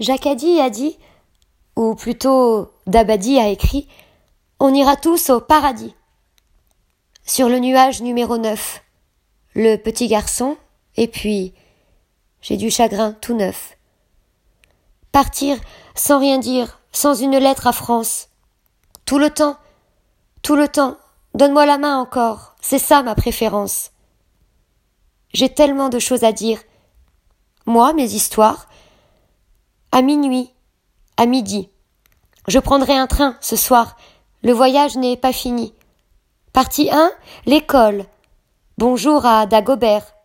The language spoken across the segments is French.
Jacadi a dit, ou plutôt Dabadi a écrit, on ira tous au paradis. Sur le nuage numéro 9, le petit garçon, et puis j'ai du chagrin tout neuf. Partir sans rien dire, sans une lettre à France. Tout le temps, tout le temps, donne-moi la main encore, c'est ça ma préférence. J'ai tellement de choses à dire. Moi, mes histoires. À minuit, à midi. Je prendrai un train ce soir. Le voyage n'est pas fini. Partie 1, l'école. Bonjour à Dagobert.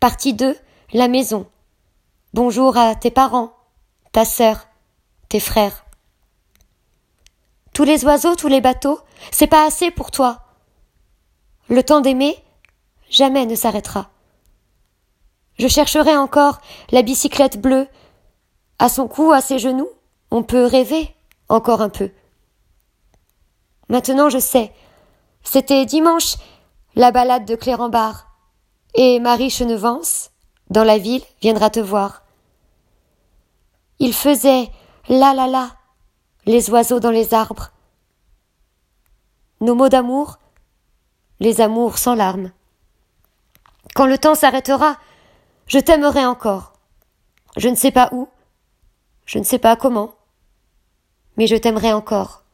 Partie 2, la maison. Bonjour à tes parents, ta sœur, tes frères. Tous les oiseaux, tous les bateaux, c'est pas assez pour toi. Le temps d'aimer, jamais ne s'arrêtera. Je chercherai encore la bicyclette bleue. À son cou, à ses genoux, on peut rêver encore un peu. Maintenant je sais. C'était dimanche, la balade de Clérambard. Et Marie Chenevance, dans la ville, viendra te voir. Il faisait là là là, les oiseaux dans les arbres. Nos mots d'amour, les amours sans larmes. Quand le temps s'arrêtera, je t'aimerai encore. Je ne sais pas où, je ne sais pas comment, mais je t'aimerai encore.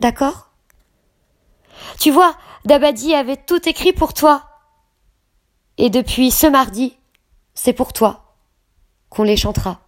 D'accord? Tu vois, Dabadi avait tout écrit pour toi. Et depuis ce mardi, c'est pour toi qu'on les chantera.